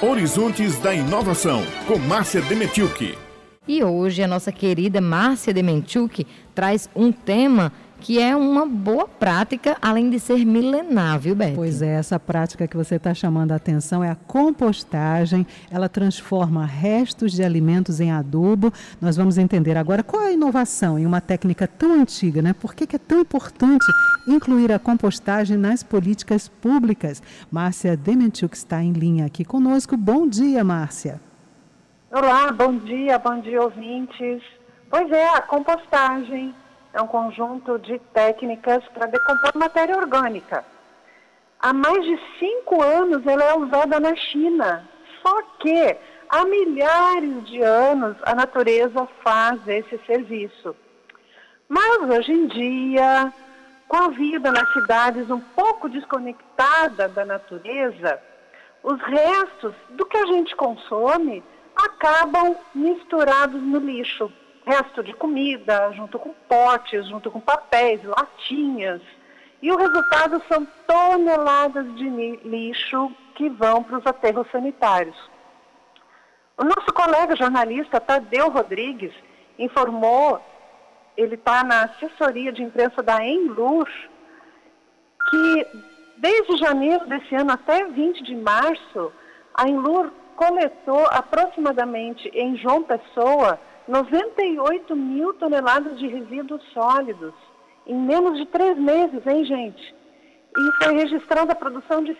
Horizontes da Inovação, com Márcia Demetilke. E hoje a nossa querida Márcia Demetilke traz um tema que é uma boa prática, além de ser milenar, viu, Beto? Pois é, essa prática que você está chamando a atenção é a compostagem. Ela transforma restos de alimentos em adubo. Nós vamos entender agora qual é a inovação em uma técnica tão antiga, né? Por que, que é tão importante incluir a compostagem nas políticas públicas? Márcia Dementiuk está em linha aqui conosco. Bom dia, Márcia. Olá, bom dia, bom dia, ouvintes. Pois é, a compostagem é um conjunto de técnicas para decompor matéria orgânica. Há mais de cinco anos ela é usada na China. Só que há milhares de anos a natureza faz esse serviço. Mas hoje em dia, com a vida nas cidades um pouco desconectada da natureza, os restos do que a gente consome acabam misturados no lixo resto de comida, junto com potes, junto com papéis, latinhas. E o resultado são toneladas de lixo que vão para os aterros sanitários. O nosso colega jornalista Tadeu Rodrigues informou, ele está na assessoria de imprensa da Enlur, que desde janeiro desse ano até 20 de março, a Enlur coletou aproximadamente em João Pessoa 98 mil toneladas de resíduos sólidos em menos de três meses, hein, gente? E foi registrada a produção de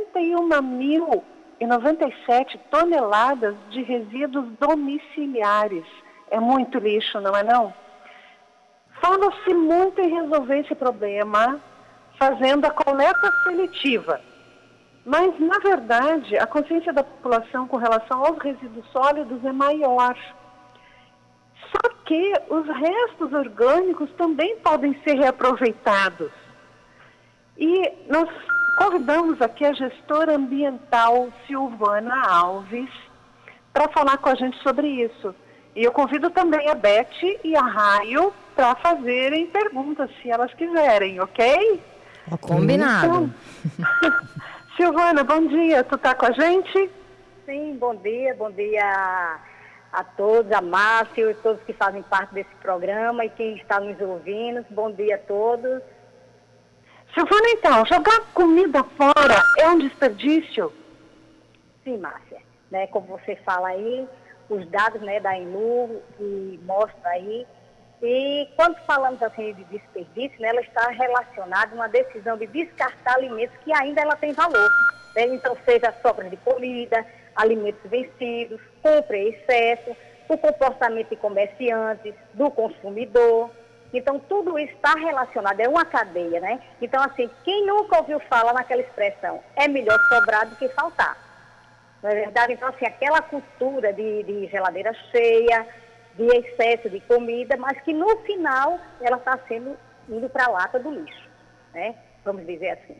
61.097 toneladas de resíduos domiciliares. É muito lixo, não é não? Fala-se muito em resolver esse problema fazendo a coleta seletiva. Mas, na verdade, a consciência da população com relação aos resíduos sólidos é maior. Que os restos orgânicos também podem ser reaproveitados. E nós convidamos aqui a gestora ambiental Silvana Alves para falar com a gente sobre isso. E eu convido também a Beth e a Raio para fazerem perguntas, se elas quiserem, ok? Combinado. Então, Silvana, bom dia. Tu está com a gente? Sim, bom dia. Bom dia a todos, a Márcio e todos que fazem parte desse programa e quem está nos ouvindo. Bom dia a todos. Silvana, então, jogar comida fora é um desperdício? Sim, Márcia. Né, como você fala aí, os dados né, da INU que mostram aí. E quando falamos assim de desperdício, né, ela está relacionada a uma decisão de descartar alimentos que ainda ela tem valor. Né? Então, seja sobra de comida, alimentos vencidos, compra em excesso, o comportamento de comerciantes, do consumidor. Então, tudo isso está relacionado, é uma cadeia, né? Então, assim, quem nunca ouviu falar naquela expressão, é melhor sobrar do que faltar. Não é verdade? Então, assim, aquela cultura de, de geladeira cheia, de excesso de comida, mas que no final ela está sendo indo para a lata do lixo, né? Vamos dizer assim.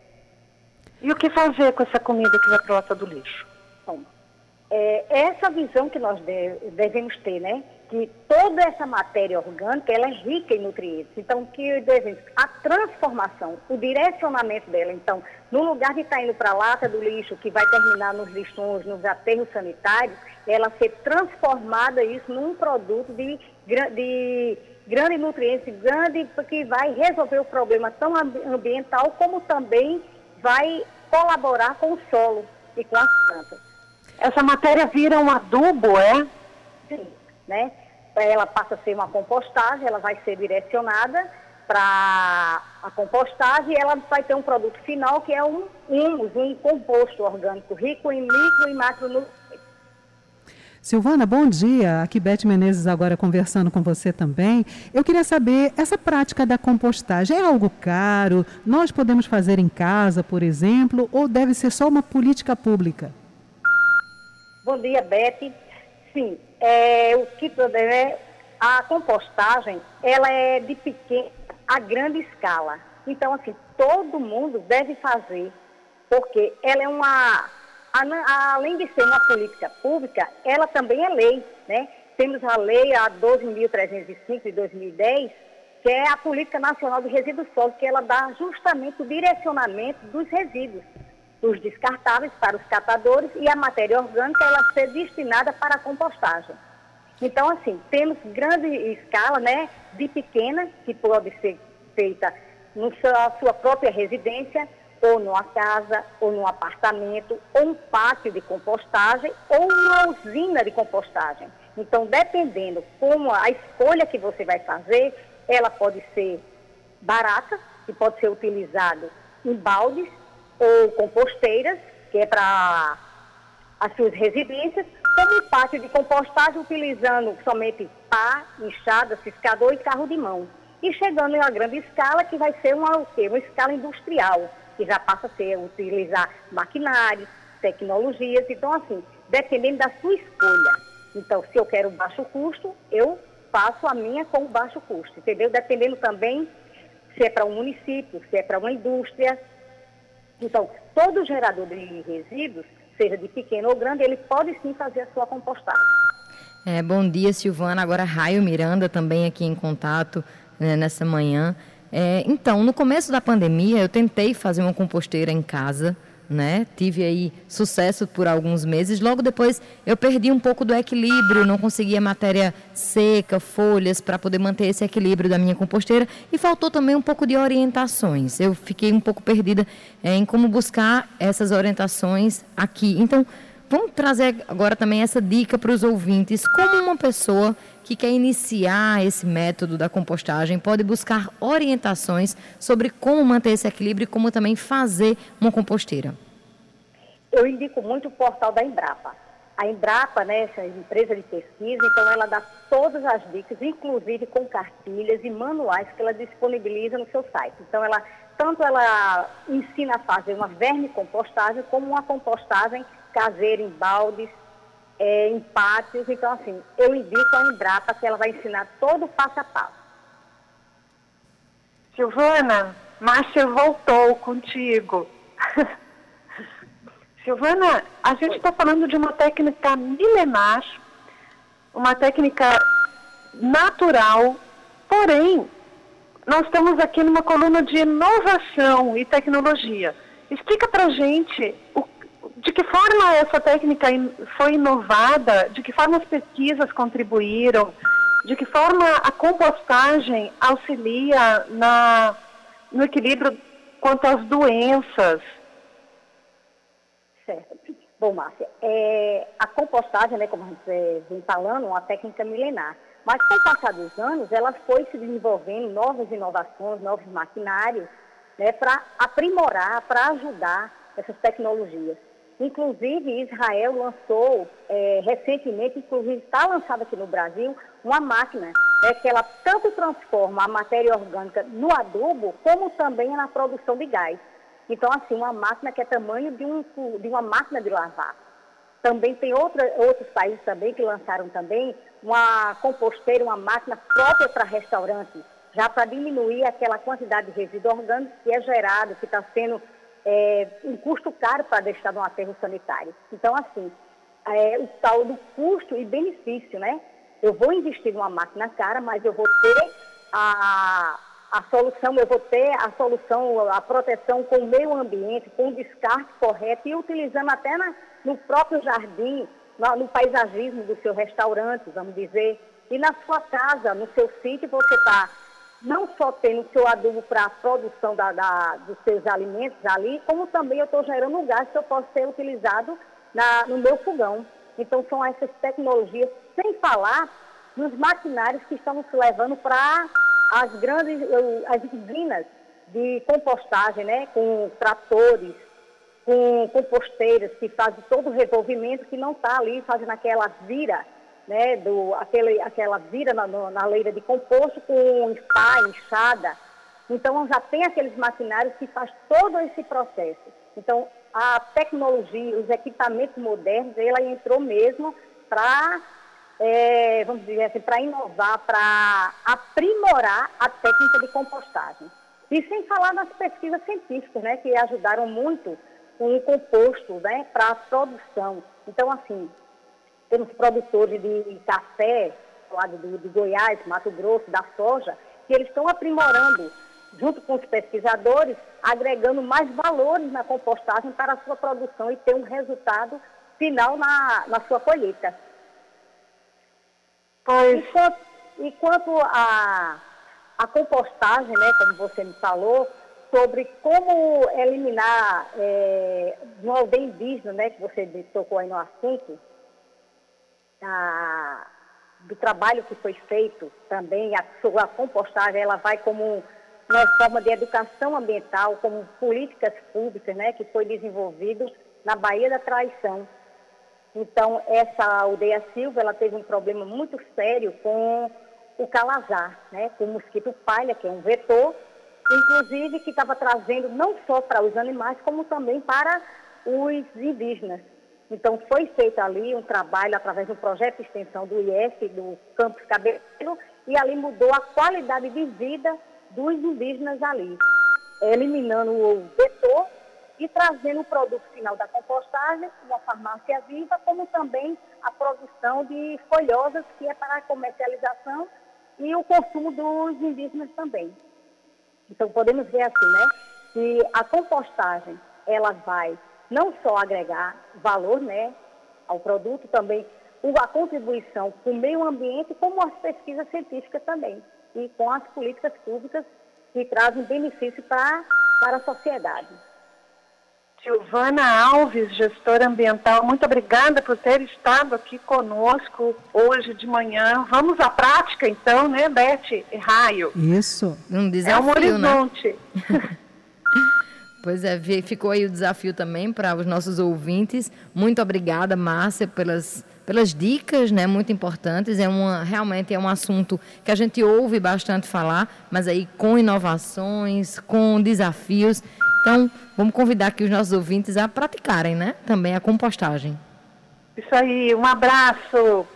E o que fazer com essa comida que vai para a lata do lixo? Bom, é, essa visão que nós devemos ter, né? Que toda essa matéria orgânica, ela é rica em nutrientes. Então, que devemos, a transformação, o direcionamento dela, então, no lugar de estar tá indo para a lata do lixo, que vai terminar nos lixões, nos aterros sanitários, ela ser transformada isso num produto de, de grande nutriente, grande, que vai resolver o problema tão ambiental, como também vai colaborar com o solo e com as plantas. Essa matéria vira um adubo, é? Sim, né? Ela passa a ser uma compostagem, ela vai ser direcionada para a compostagem e ela vai ter um produto final que é um humus, um composto orgânico rico em micro e macronutrientes. Silvana, bom dia. Aqui Beth Menezes agora conversando com você também. Eu queria saber, essa prática da compostagem é algo caro? Nós podemos fazer em casa, por exemplo, ou deve ser só uma política pública? Bom dia, Beth. Sim, é, o que é, a compostagem, ela é de pequena a grande escala. Então, assim, todo mundo deve fazer, porque ela é uma, além de ser uma política pública, ela também é lei, né? Temos a lei a 12.305 de 2010, que é a Política Nacional de Resíduos Sólidos, que ela dá justamente o direcionamento dos resíduos. Os descartáveis para os catadores e a matéria orgânica ela ser destinada para a compostagem. Então, assim, temos grande escala, né, de pequena, que pode ser feita na sua própria residência, ou numa casa, ou num apartamento, ou um pátio de compostagem, ou uma usina de compostagem. Então, dependendo como a escolha que você vai fazer, ela pode ser barata, que pode ser utilizado em baldes, ou composteiras, que é para as suas residências, como um pátio de compostagem utilizando somente pá, enxada, ciscador e carro de mão. E chegando em uma grande escala, que vai ser uma, uma escala industrial, que já passa a ser utilizar maquinários, tecnologias. Então, assim, dependendo da sua escolha. Então, se eu quero baixo custo, eu faço a minha com baixo custo, entendeu? Dependendo também se é para um município, se é para uma indústria. Então, todo gerador de resíduos, seja de pequeno ou grande, ele pode sim fazer a sua compostagem. É, bom dia, Silvana. Agora, Raio Miranda também aqui em contato né, nessa manhã. É, então, no começo da pandemia, eu tentei fazer uma composteira em casa né? Tive aí sucesso por alguns meses. Logo depois eu perdi um pouco do equilíbrio, não conseguia matéria seca, folhas para poder manter esse equilíbrio da minha composteira e faltou também um pouco de orientações. Eu fiquei um pouco perdida é, em como buscar essas orientações aqui. Então, vamos trazer agora também essa dica para os ouvintes, como uma pessoa que quer iniciar esse método da compostagem pode buscar orientações sobre como manter esse equilíbrio e como também fazer uma composteira? Eu indico muito o portal da Embrapa. A Embrapa, né, essa empresa de pesquisa, então ela dá todas as dicas, inclusive com cartilhas e manuais que ela disponibiliza no seu site. Então ela tanto ela ensina a fazer uma vermicompostagem como uma compostagem caseira em baldes, é, em pátios. Então, assim, eu indico a Embrapa que ela vai ensinar todo o passo a passo. Silvana, Márcia voltou contigo. Silvana, a gente está falando de uma técnica milenar, uma técnica natural, porém, nós estamos aqui numa coluna de inovação e tecnologia. Explica para gente o de que forma essa técnica foi inovada, de que forma as pesquisas contribuíram, de que forma a compostagem auxilia na, no equilíbrio quanto às doenças. Certo. Bom, Márcia, é, a compostagem, né, como a gente vem falando, é uma técnica milenar. Mas com o passar dos anos, ela foi se desenvolvendo novas inovações, novos maquinários, né, para aprimorar, para ajudar essas tecnologias. Inclusive, Israel lançou é, recentemente, inclusive está lançada aqui no Brasil, uma máquina é, que ela tanto transforma a matéria orgânica no adubo, como também na produção de gás. Então, assim, uma máquina que é tamanho de, um, de uma máquina de lavar. Também tem outra, outros países também que lançaram também uma composteira, uma máquina própria para restaurantes, já para diminuir aquela quantidade de resíduo orgânico que é gerado, que está sendo é, um custo caro para deixar no aterro sanitário. Então, assim, é, o tal do custo e benefício, né? Eu vou investir numa máquina cara, mas eu vou ter a, a solução, eu vou ter a solução, a proteção com o meio ambiente, com o descarte correto e utilizando até na, no próprio jardim, no, no paisagismo do seu restaurante, vamos dizer, e na sua casa, no seu sítio, você está não só tendo seu adubo para a produção da, da, dos seus alimentos ali, como também eu estou gerando um gás que eu posso ser utilizado na, no meu fogão. Então são essas tecnologias, sem falar nos maquinários que estamos levando para as grandes, as usinas de compostagem, né? com tratores, com composteiras que fazem todo o revolvimento, que não está ali fazendo aquela vira né, do, aquele, aquela vira na, na leira de composto com spa, enxada. Então, já tem aqueles maquinários que faz todo esse processo. Então, a tecnologia, os equipamentos modernos, ela entrou mesmo para, é, vamos dizer assim, para inovar, para aprimorar a técnica de compostagem. E sem falar nas pesquisas científicas, né, que ajudaram muito com o composto, né, para a produção. Então, assim, temos produtores de café, lá de, de Goiás, Mato Grosso, da soja, que eles estão aprimorando junto com os pesquisadores, agregando mais valores na compostagem para a sua produção e ter um resultado final na, na sua colheita. Pois. E quanto, e quanto a, a compostagem, né, como você me falou, sobre como eliminar é, no aldeia indígena, né, que você tocou aí no assunto, a, do trabalho que foi feito também, a, a compostagem, ela vai como uma forma de educação ambiental, como políticas públicas, né, que foi desenvolvido na Baía da Traição. Então, essa aldeia Silva, ela teve um problema muito sério com o calazar, né, com o mosquito palha, que é um vetor, inclusive que estava trazendo não só para os animais, como também para os indígenas. Então, foi feito ali um trabalho através do projeto de extensão do IF, do Campus Cabelo, e ali mudou a qualidade de vida dos indígenas ali, eliminando o vetor e trazendo o produto final da compostagem, uma farmácia viva, como também a produção de folhosas, que é para a comercialização e o consumo dos indígenas também. Então, podemos ver assim, né, que a compostagem, ela vai não só agregar valor, né, ao produto, também a contribuição com o meio ambiente, como as pesquisas científicas também, e com as políticas públicas que trazem benefício para, para a sociedade. Silvana Alves, gestora ambiental, muito obrigada por ter estado aqui conosco hoje de manhã. Vamos à prática, então, né, Beth e Raio? Isso. Um desafio, é um horizonte. Né? pois é, ficou aí o desafio também para os nossos ouvintes. Muito obrigada, Márcia, pelas, pelas dicas, né, muito importantes. É uma, realmente é um assunto que a gente ouve bastante falar, mas aí com inovações, com desafios. Então, vamos convidar aqui os nossos ouvintes a praticarem, né? Também a compostagem. Isso aí, um abraço.